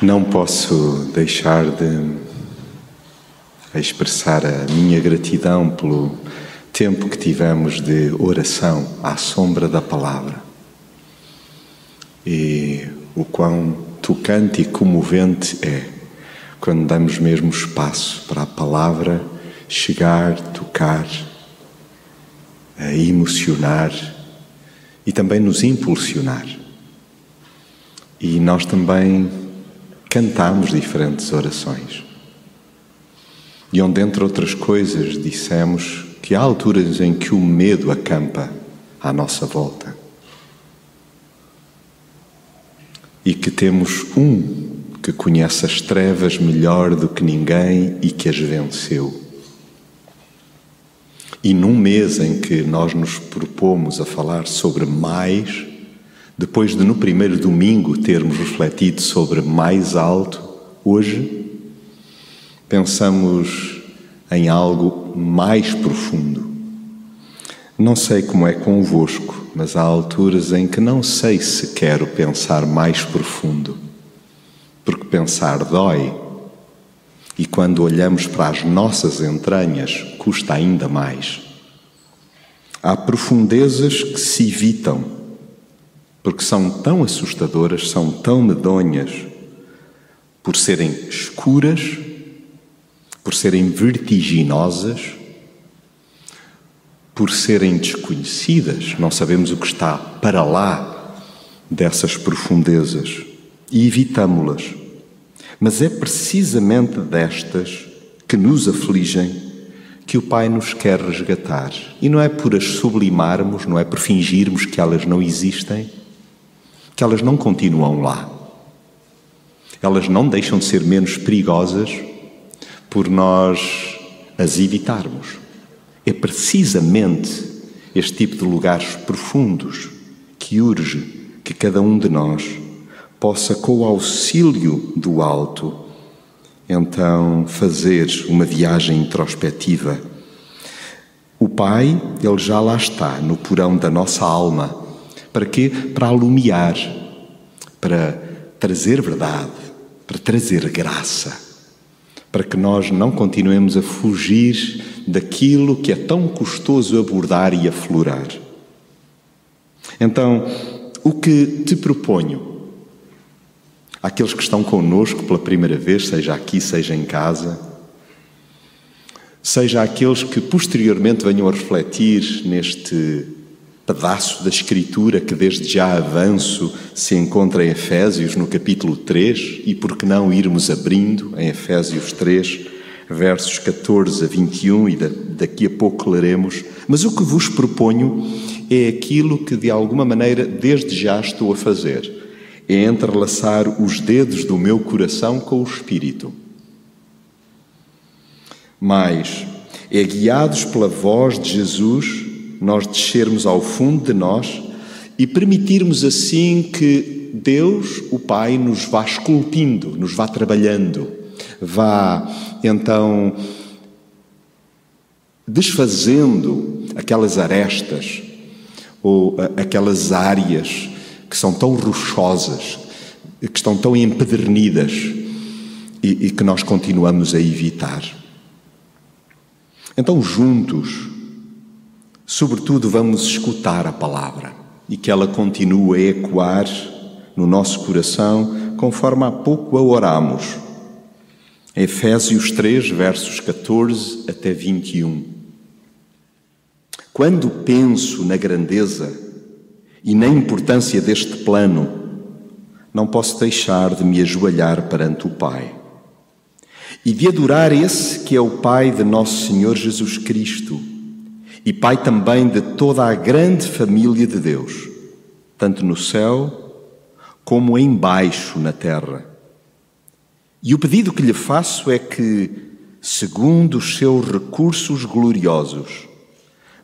Não posso deixar de expressar a minha gratidão pelo tempo que tivemos de oração à sombra da palavra e o quão tocante e comovente é quando damos mesmo espaço para a palavra chegar, tocar, emocionar e também nos impulsionar. E nós também cantamos diferentes orações. E onde, entre outras coisas, dissemos que há alturas em que o medo acampa à nossa volta. E que temos um que conhece as trevas melhor do que ninguém e que as venceu. E num mês em que nós nos propomos a falar sobre mais, depois de no primeiro domingo termos refletido sobre mais alto, hoje pensamos em algo mais profundo. Não sei como é convosco, mas há alturas em que não sei se quero pensar mais profundo, porque pensar dói. E quando olhamos para as nossas entranhas, custa ainda mais. Há profundezas que se evitam porque são tão assustadoras, são tão medonhas, por serem escuras, por serem vertiginosas, por serem desconhecidas, não sabemos o que está para lá dessas profundezas e evitamo-las. Mas é precisamente destas que nos afligem que o Pai nos quer resgatar. E não é por as sublimarmos, não é por fingirmos que elas não existem, que elas não continuam lá. Elas não deixam de ser menos perigosas por nós as evitarmos. É precisamente este tipo de lugares profundos que urge que cada um de nós possa, com o auxílio do alto, então fazer uma viagem introspectiva. O Pai, ele já lá está, no porão da nossa alma para quê? Para alumiar, para trazer verdade, para trazer graça, para que nós não continuemos a fugir daquilo que é tão custoso abordar e aflorar. Então, o que te proponho, àqueles que estão conosco pela primeira vez, seja aqui, seja em casa, seja aqueles que posteriormente venham a refletir neste pedaço da Escritura que desde já avanço se encontra em Efésios no capítulo 3 e por que não irmos abrindo em Efésios 3, versos 14 a 21 e daqui a pouco leremos. Mas o que vos proponho é aquilo que de alguma maneira desde já estou a fazer. É entrelaçar os dedos do meu coração com o Espírito. Mas é guiados pela voz de Jesus nós descermos ao fundo de nós e permitirmos assim que Deus, o Pai, nos vá esculpindo, nos vá trabalhando, vá então desfazendo aquelas arestas ou aquelas áreas que são tão rochosas, que estão tão empedernidas e, e que nós continuamos a evitar. Então, juntos, Sobretudo, vamos escutar a palavra e que ela continue a ecoar no nosso coração, conforme há pouco a oramos. Efésios 3, versos 14 até 21. Quando penso na grandeza e na importância deste plano, não posso deixar de me ajoelhar perante o Pai e de adorar esse que é o Pai de nosso Senhor Jesus Cristo e Pai também de toda a grande família de Deus, tanto no céu como embaixo na terra. E o pedido que lhe faço é que, segundo os seus recursos gloriosos,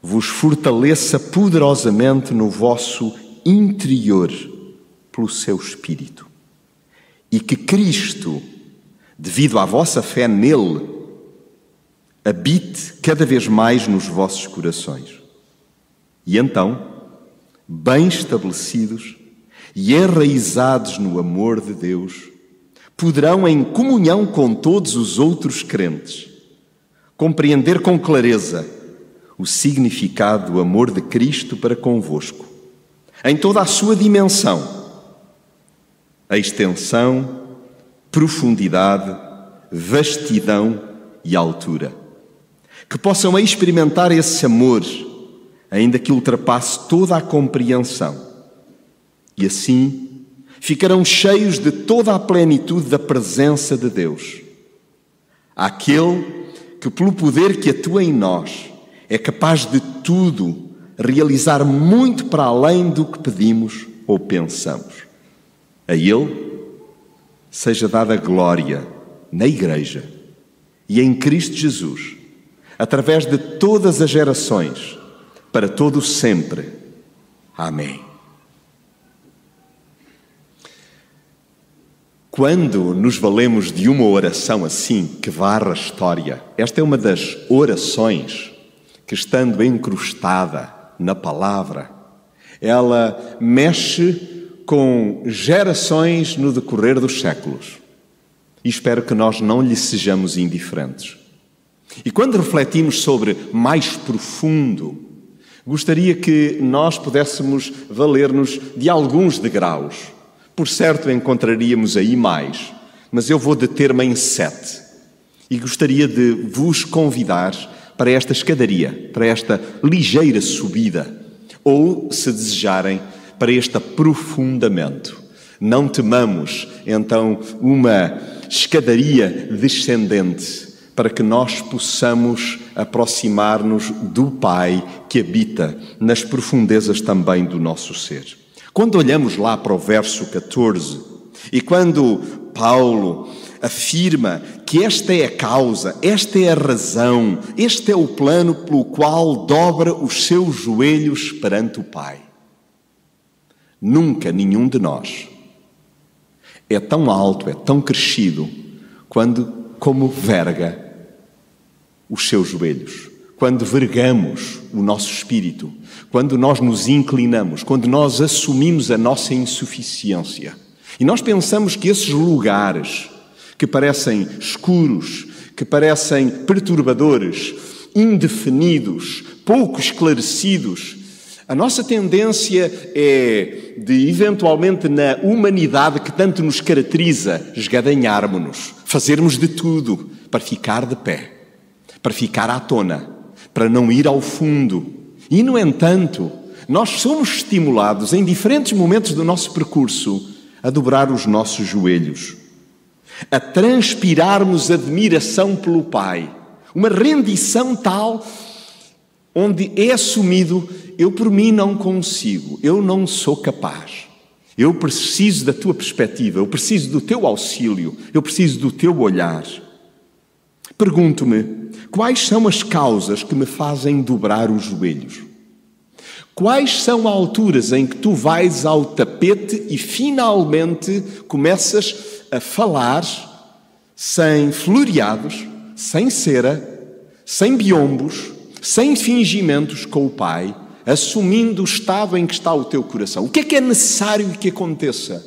vos fortaleça poderosamente no vosso interior pelo seu Espírito. E que Cristo, devido à vossa fé nele, habite cada vez mais nos vossos corações. E então, bem estabelecidos e enraizados no amor de Deus, poderão, em comunhão com todos os outros crentes, compreender com clareza o significado do amor de Cristo para convosco, em toda a sua dimensão, a extensão, profundidade, vastidão e altura. Que possam experimentar esse amor, ainda que ultrapasse toda a compreensão. E assim ficarão cheios de toda a plenitude da presença de Deus. Aquele que, pelo poder que atua em nós, é capaz de tudo realizar muito para além do que pedimos ou pensamos. A Ele seja dada glória na Igreja e em Cristo Jesus, através de todas as gerações, para todo sempre. Amém. Quando nos valemos de uma oração assim, que varra a história, esta é uma das orações que, estando encrustada na palavra, ela mexe com gerações no decorrer dos séculos. E espero que nós não lhe sejamos indiferentes. E quando refletimos sobre mais profundo, gostaria que nós pudéssemos valer-nos de alguns degraus. Por certo, encontraríamos aí mais, mas eu vou deter-me em sete. E gostaria de vos convidar para esta escadaria, para esta ligeira subida, ou, se desejarem, para este aprofundamento. Não temamos, então, uma escadaria descendente para que nós possamos aproximar-nos do Pai que habita nas profundezas também do nosso ser. Quando olhamos lá para o verso 14 e quando Paulo afirma que esta é a causa, esta é a razão, este é o plano pelo qual dobra os seus joelhos perante o Pai. Nunca nenhum de nós é tão alto, é tão crescido, quando, como verga os seus joelhos, quando vergamos o nosso espírito, quando nós nos inclinamos, quando nós assumimos a nossa insuficiência. E nós pensamos que esses lugares que parecem escuros, que parecem perturbadores, indefinidos, pouco esclarecidos, a nossa tendência é de, eventualmente, na humanidade que tanto nos caracteriza, esgadanharmos-nos, fazermos de tudo para ficar de pé, para ficar à tona, para não ir ao fundo. E, no entanto, nós somos estimulados em diferentes momentos do nosso percurso a dobrar os nossos joelhos, a transpirarmos admiração pelo Pai, uma rendição tal onde é assumido eu por mim não consigo, eu não sou capaz. Eu preciso da tua perspectiva, eu preciso do teu auxílio, eu preciso do teu olhar. Pergunto-me, quais são as causas que me fazem dobrar os joelhos? Quais são as alturas em que tu vais ao tapete e finalmente começas a falar sem floreados, sem cera, sem biombos, sem fingimentos com o Pai, assumindo o estado em que está o teu coração. O que é que é necessário que aconteça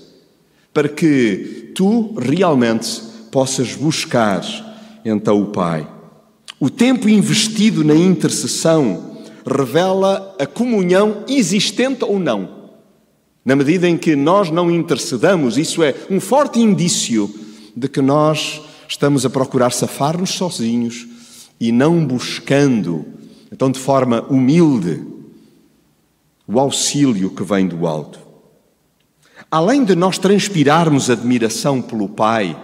para que tu realmente possas buscar então o Pai? O tempo investido na intercessão revela a comunhão existente ou não. Na medida em que nós não intercedamos, isso é um forte indício de que nós estamos a procurar safar-nos sozinhos e não buscando, então de forma humilde, o auxílio que vem do alto. Além de nós transpirarmos admiração pelo Pai,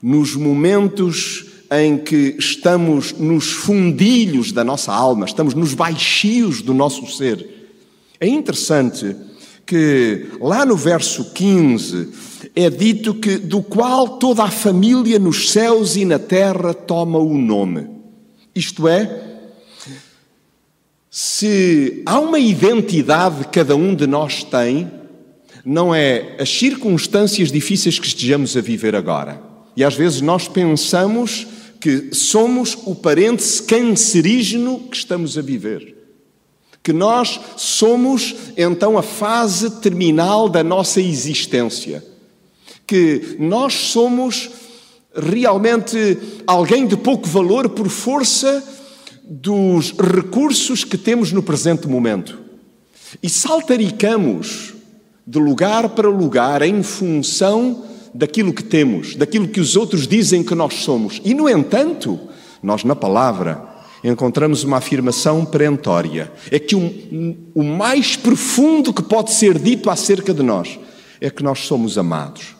nos momentos em que estamos nos fundilhos da nossa alma, estamos nos baixios do nosso ser, é interessante que lá no verso 15 é dito que do qual toda a família nos céus e na terra toma o nome. Isto é, se há uma identidade que cada um de nós tem, não é as circunstâncias difíceis que estejamos a viver agora. E às vezes nós pensamos que somos o parente cancerígeno que estamos a viver. Que nós somos então a fase terminal da nossa existência. que nós somos realmente alguém de pouco valor por força dos recursos que temos no presente momento. E saltaricamos de lugar para lugar em função daquilo que temos, daquilo que os outros dizem que nós somos. E, no entanto, nós na palavra encontramos uma afirmação perentória: é que o, o mais profundo que pode ser dito acerca de nós é que nós somos amados,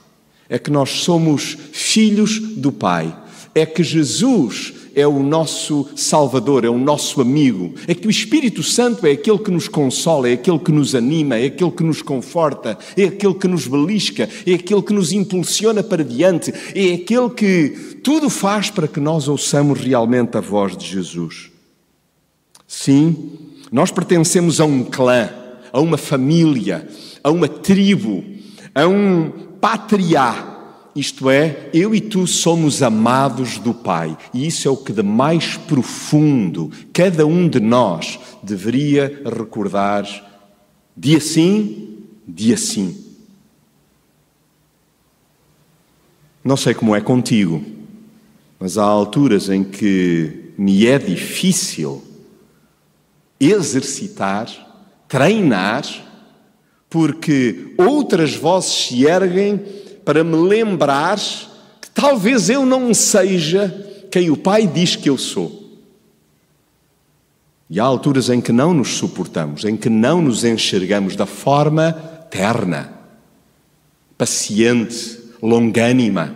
é que nós somos filhos do Pai, é que Jesus é o nosso Salvador, é o nosso amigo, é que o Espírito Santo é aquele que nos consola, é aquele que nos anima, é aquele que nos conforta, é aquele que nos belisca, é aquele que nos impulsiona para diante, é aquele que tudo faz para que nós ouçamos realmente a voz de Jesus. Sim, nós pertencemos a um clã, a uma família, a uma tribo, a um patriarca isto é, eu e tu somos amados do Pai, e isso é o que de mais profundo cada um de nós deveria recordar dia sim, dia sim. Não sei como é contigo, mas há alturas em que me é difícil exercitar, treinar, porque outras vozes se erguem para me lembrar que talvez eu não seja quem o Pai diz que eu sou. E há alturas em que não nos suportamos, em que não nos enxergamos da forma terna, paciente, longânima,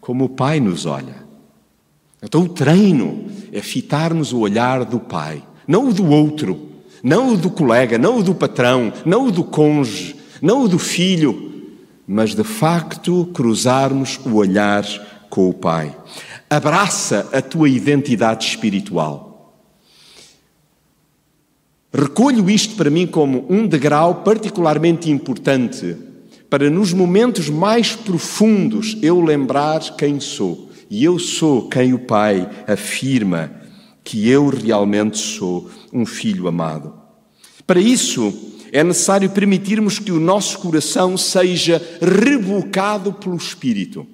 como o Pai nos olha. Então o treino é fitarmos o olhar do Pai, não o do outro, não o do colega, não o do patrão, não o do cônjuge, não o do filho, mas de facto cruzarmos o olhar com o Pai. Abraça a tua identidade espiritual. Recolho isto para mim como um degrau particularmente importante para nos momentos mais profundos eu lembrar quem sou. E eu sou quem o Pai afirma que eu realmente sou um filho amado. Para isso, é necessário permitirmos que o nosso coração seja rebocado pelo Espírito.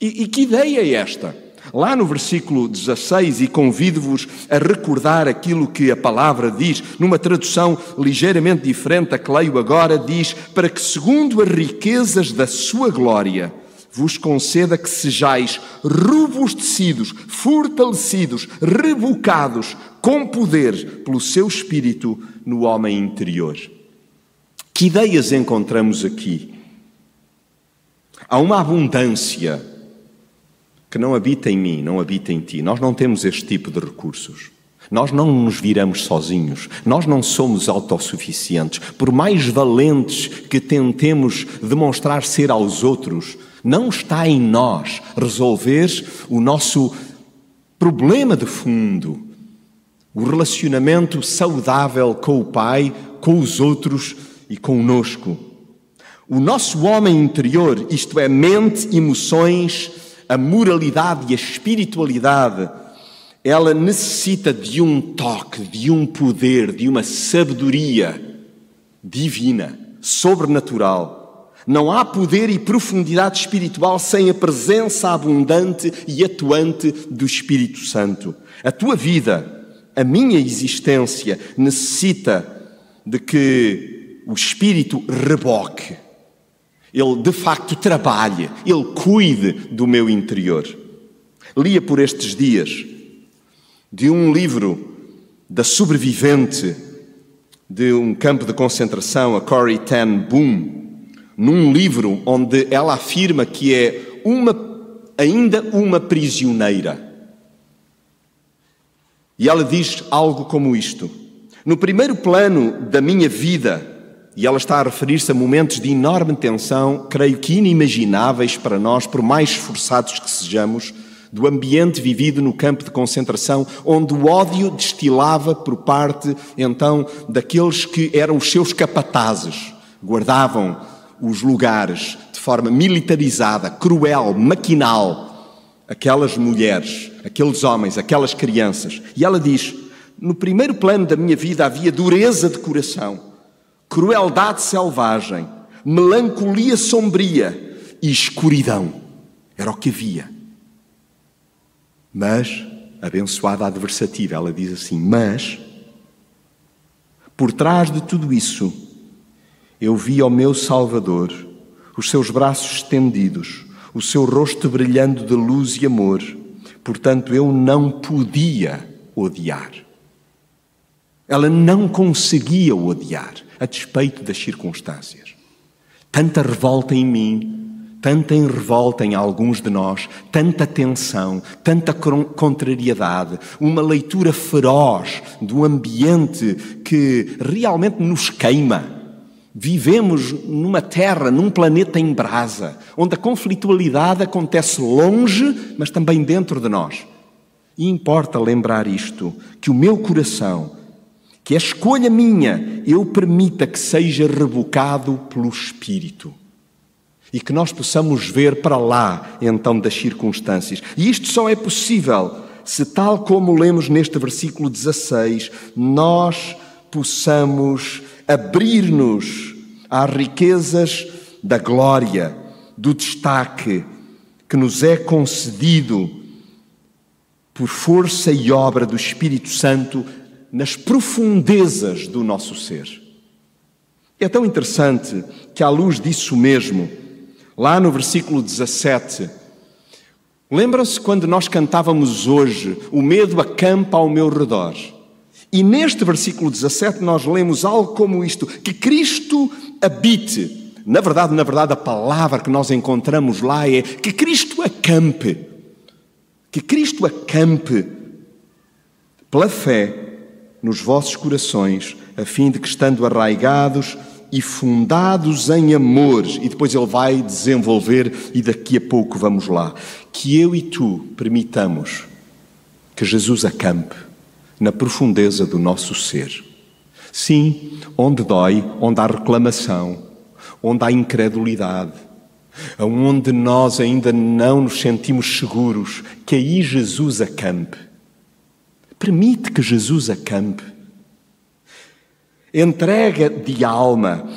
E, e que ideia é esta? Lá no versículo 16, e convido-vos a recordar aquilo que a palavra diz, numa tradução ligeiramente diferente a que leio agora, diz: Para que, segundo as riquezas da sua glória, vos conceda que sejais robustecidos, fortalecidos, rebocados com poder pelo seu espírito no homem interior. Que ideias encontramos aqui? Há uma abundância que não habita em mim, não habita em ti. Nós não temos este tipo de recursos. Nós não nos viramos sozinhos, nós não somos autossuficientes. Por mais valentes que tentemos demonstrar ser aos outros, não está em nós resolver o nosso problema de fundo, o relacionamento saudável com o Pai, com os outros e conosco. O nosso homem interior, isto é, mente, emoções, a moralidade e a espiritualidade, ela necessita de um toque, de um poder, de uma sabedoria divina, sobrenatural. Não há poder e profundidade espiritual sem a presença abundante e atuante do Espírito Santo. A tua vida, a minha existência, necessita de que o espírito reboque, ele de facto trabalhe, ele cuide do meu interior. Lia por estes dias de um livro da sobrevivente de um campo de concentração, a Corrie ten Boom, num livro onde ela afirma que é uma, ainda uma prisioneira. E ela diz algo como isto: No primeiro plano da minha vida, e ela está a referir-se a momentos de enorme tensão, creio que inimagináveis para nós, por mais esforçados que sejamos, do ambiente vivido no campo de concentração, onde o ódio destilava por parte, então, daqueles que eram os seus capatazes, guardavam os lugares de forma militarizada, cruel, maquinal, aquelas mulheres, aqueles homens, aquelas crianças. E ela diz: no primeiro plano da minha vida havia dureza de coração crueldade selvagem, melancolia sombria e escuridão. Era o que havia. Mas, abençoada adversativa, ela diz assim: Mas, por trás de tudo isso, eu vi ao meu Salvador, os seus braços estendidos, o seu rosto brilhando de luz e amor. Portanto, eu não podia odiar. Ela não conseguia odiar, a despeito das circunstâncias. Tanta revolta em mim, tanta em revolta em alguns de nós, tanta tensão, tanta contrariedade, uma leitura feroz do ambiente que realmente nos queima. Vivemos numa terra, num planeta em brasa, onde a conflitualidade acontece longe, mas também dentro de nós. E importa lembrar isto: que o meu coração, que a escolha minha, eu permita que seja rebocado pelo Espírito e que nós possamos ver para lá, então, das circunstâncias. E isto só é possível se, tal como lemos neste versículo 16, nós possamos abrir-nos às riquezas da glória, do destaque que nos é concedido por força e obra do Espírito Santo nas profundezas do nosso ser. É tão interessante que, à luz disso mesmo, lá no versículo 17. Lembram-se quando nós cantávamos hoje: O medo acampa ao meu redor. E neste versículo 17 nós lemos algo como isto: que Cristo habite. Na verdade, na verdade, a palavra que nós encontramos lá é que Cristo acampe. Que Cristo acampe pela fé nos vossos corações, a fim de que, estando arraigados e fundados em amor. E depois ele vai desenvolver, e daqui a pouco vamos lá. Que eu e tu permitamos que Jesus acampe na profundeza do nosso ser. Sim, onde dói, onde há reclamação, onde há incredulidade, onde nós ainda não nos sentimos seguros, que aí Jesus acampe. Permite que Jesus acampe entrega de alma.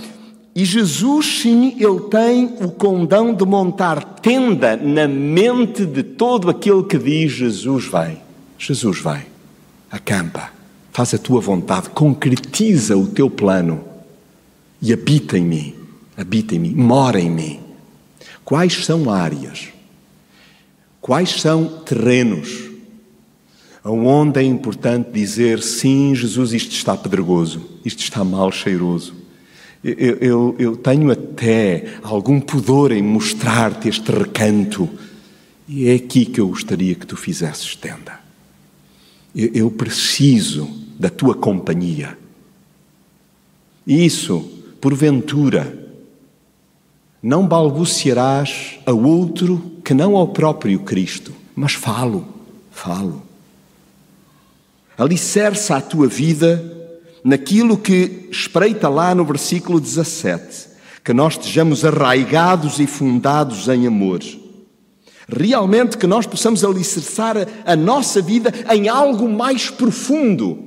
E Jesus, sim, ele tem o condão de montar tenda na mente de todo aquele que diz: Jesus vai, Jesus vai, acampa, faz a tua vontade, concretiza o teu plano e habita em mim, habita em mim, mora em mim. Quais são áreas? Quais são terrenos? onde é importante dizer sim, Jesus, isto está pedregoso, isto está mal cheiroso. Eu, eu, eu tenho até algum pudor em mostrar-te este recanto, e é aqui que eu gostaria que tu fizesses tenda. Eu, preciso da tua companhia. Isso, porventura, não balbuciarás a outro que não ao próprio Cristo, mas falo, falo alicerça a tua vida naquilo que espreita lá no versículo 17, que nós estejamos arraigados e fundados em amor. Realmente que nós possamos alicerçar a nossa vida em algo mais profundo.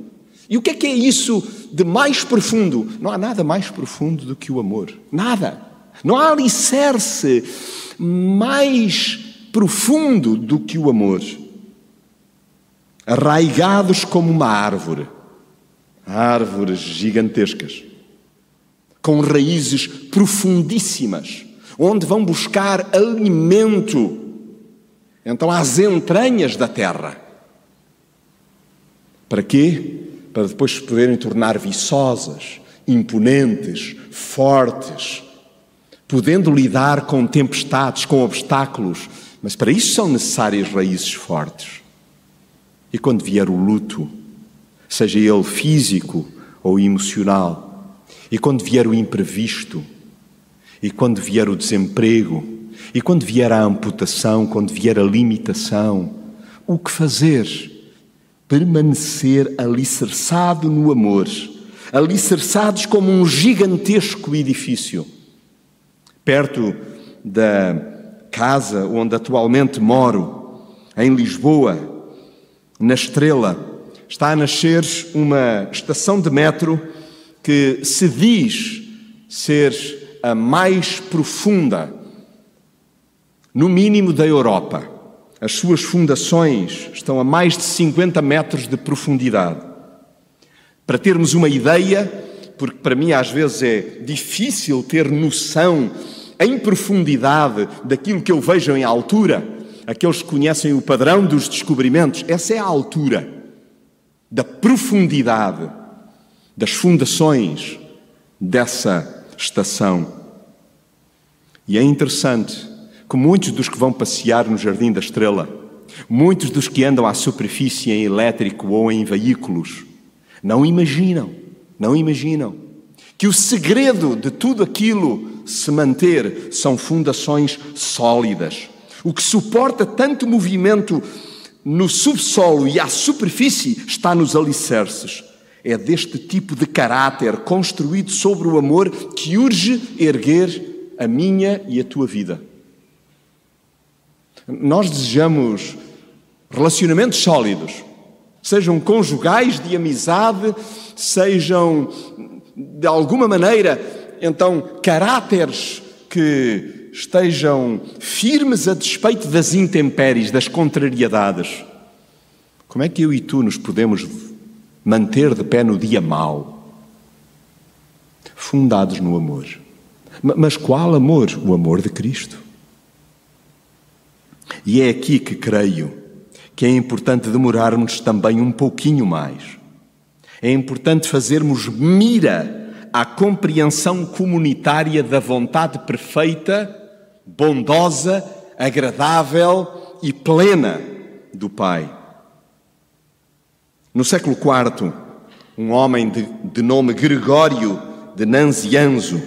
E o que é que é isso de mais profundo? Não há nada mais profundo do que o amor. Nada. Não há alicerce mais profundo do que o amor arraigados como uma árvore, árvores gigantescas, com raízes profundíssimas, onde vão buscar alimento, então às entranhas da terra. Para quê? Para depois se poderem tornar viçosas, imponentes, fortes, podendo lidar com tempestades, com obstáculos, mas para isso são necessárias raízes fortes. E quando vier o luto, seja ele físico ou emocional, e quando vier o imprevisto, e quando vier o desemprego, e quando vier a amputação, quando vier a limitação, o que fazer? Permanecer alicerçado no amor, alicerçados como um gigantesco edifício. Perto da casa onde atualmente moro, em Lisboa, na Estrela, está a nascer uma estação de metro que se diz ser a mais profunda no mínimo da Europa. As suas fundações estão a mais de 50 metros de profundidade. Para termos uma ideia, porque para mim às vezes é difícil ter noção em profundidade daquilo que eu vejo em altura, aqueles que conhecem o padrão dos descobrimentos, essa é a altura da profundidade das fundações dessa estação. E é interessante que muitos dos que vão passear no Jardim da Estrela, muitos dos que andam à superfície em elétrico ou em veículos, não imaginam, não imaginam que o segredo de tudo aquilo se manter são fundações sólidas. O que suporta tanto movimento no subsolo e à superfície está nos alicerces. É deste tipo de caráter construído sobre o amor que urge erguer a minha e a tua vida. Nós desejamos relacionamentos sólidos, sejam conjugais, de amizade, sejam de alguma maneira, então, caráteres que estejam firmes a despeito das intempéries, das contrariedades. Como é que eu e tu nos podemos manter de pé no dia mau? Fundados no amor. Mas qual amor? O amor de Cristo. E é aqui que creio que é importante demorarmos também um pouquinho mais. É importante fazermos mira à compreensão comunitária da vontade perfeita, bondosa, agradável e plena do Pai. No século IV, um homem de, de nome Gregório de Nanzianzo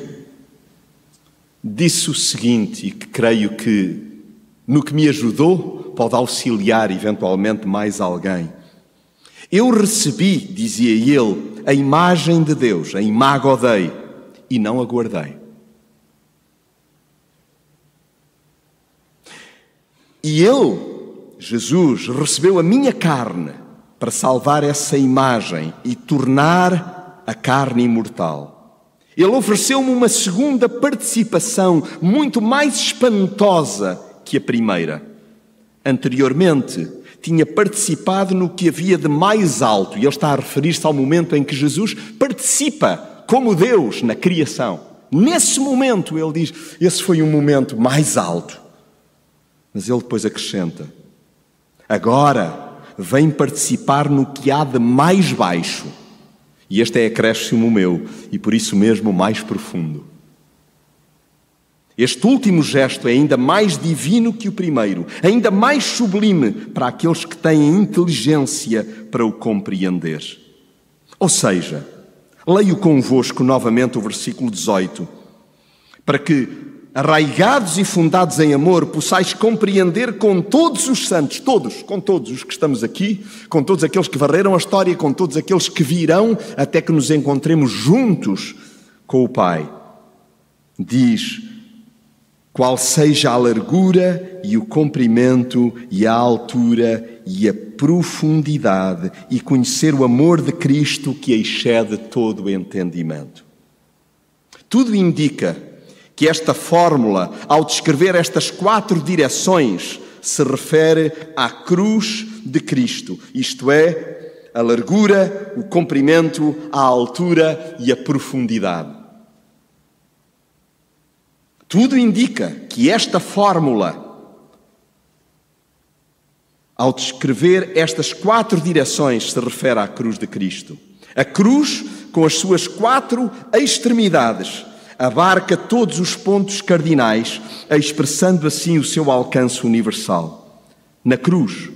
disse o seguinte, e que creio que no que me ajudou, pode auxiliar eventualmente mais alguém. Eu recebi, dizia ele, a imagem de Deus, a imago Dei, e não aguardei. E ele, Jesus, recebeu a minha carne para salvar essa imagem e tornar a carne imortal. Ele ofereceu-me uma segunda participação muito mais espantosa que a primeira. Anteriormente, tinha participado no que havia de mais alto, e ele está a referir-se ao momento em que Jesus participa como Deus na criação. Nesse momento, ele diz: esse foi um momento mais alto. Mas ele depois acrescenta: agora vem participar no que há de mais baixo. E este é acréscimo meu, e por isso mesmo mais profundo. Este último gesto é ainda mais divino que o primeiro, ainda mais sublime para aqueles que têm inteligência para o compreender. Ou seja, leio convosco novamente o versículo 18, para que, arraigados e fundados em amor, possais compreender com todos os santos, todos, com todos os que estamos aqui, com todos aqueles que varreram a história, com todos aqueles que virão, até que nos encontremos juntos com o Pai. Diz qual seja a largura e o comprimento e a altura e a profundidade, e conhecer o amor de Cristo que excede todo o entendimento. Tudo indica que esta fórmula, ao descrever estas quatro direções, se refere à cruz de Cristo, isto é, a largura, o comprimento, a altura e a profundidade. Tudo indica que esta fórmula, ao descrever estas quatro direções, se refere à cruz de Cristo. A cruz, com as suas quatro extremidades, abarca todos os pontos cardinais, expressando assim o seu alcance universal. Na cruz,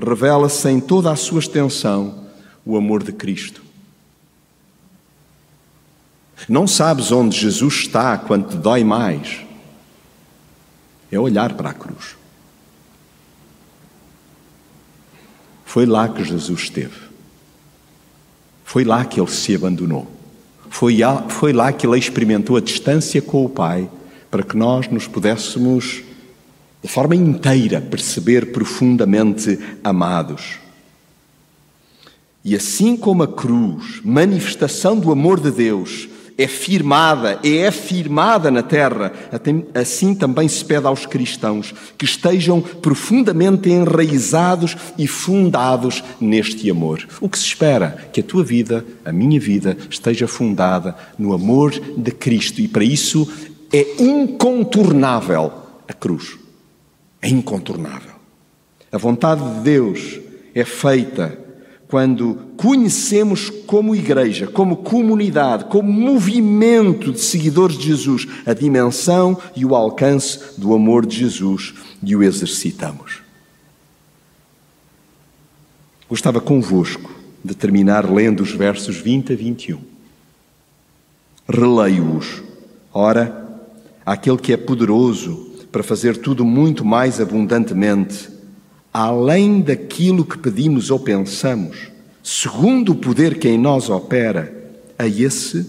revela-se em toda a sua extensão o amor de Cristo. Não sabes onde Jesus está quando te dói mais. É olhar para a cruz. Foi lá que Jesus esteve. Foi lá que ele se abandonou. Foi, foi lá que ele experimentou a distância com o Pai para que nós nos pudéssemos, de forma inteira, perceber profundamente amados. E assim como a cruz, manifestação do amor de Deus, é firmada, é afirmada na terra, assim também se pede aos cristãos que estejam profundamente enraizados e fundados neste amor. O que se espera? Que a tua vida, a minha vida, esteja fundada no amor de Cristo e para isso é incontornável a cruz. É incontornável. A vontade de Deus é feita quando conhecemos como igreja, como comunidade, como movimento de seguidores de Jesus, a dimensão e o alcance do amor de Jesus e o exercitamos. Gostava convosco de terminar lendo os versos 20 a 21. Releio-os. Ora, aquele que é poderoso para fazer tudo muito mais abundantemente além daquilo que pedimos ou pensamos, segundo o poder que em nós opera, a esse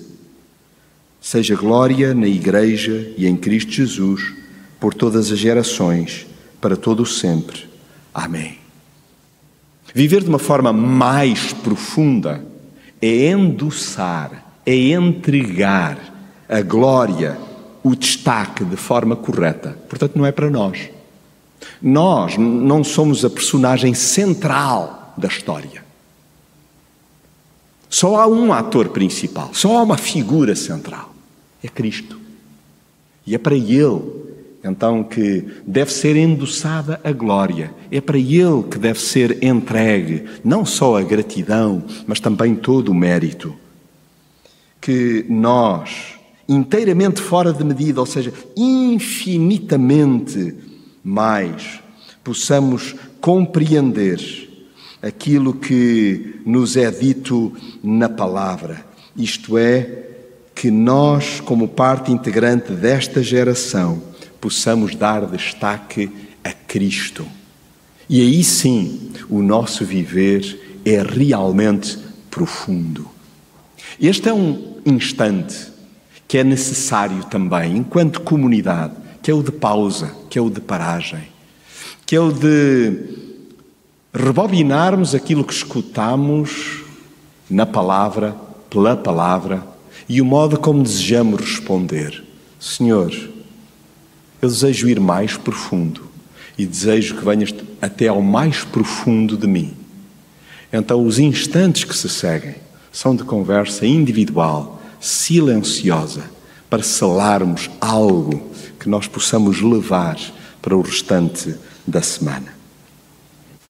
seja glória na Igreja e em Cristo Jesus, por todas as gerações, para todo o sempre. Amém. Viver de uma forma mais profunda é endossar, é entregar a glória, o destaque de forma correta. Portanto, não é para nós nós não somos a personagem central da história. Só há um ator principal, só há uma figura central. É Cristo. E é para Ele, então, que deve ser endossada a glória. É para Ele que deve ser entregue não só a gratidão, mas também todo o mérito. Que nós, inteiramente fora de medida, ou seja, infinitamente mais possamos compreender aquilo que nos é dito na palavra, isto é, que nós, como parte integrante desta geração, possamos dar destaque a Cristo. E aí sim o nosso viver é realmente profundo. Este é um instante que é necessário também, enquanto comunidade, que é o de pausa, que é o de paragem, que é o de rebobinarmos aquilo que escutamos na palavra, pela palavra e o modo como desejamos responder. Senhor, eu desejo ir mais profundo e desejo que venhas até ao mais profundo de mim. Então, os instantes que se seguem são de conversa individual, silenciosa, para selarmos algo que nós possamos levar para o restante da semana.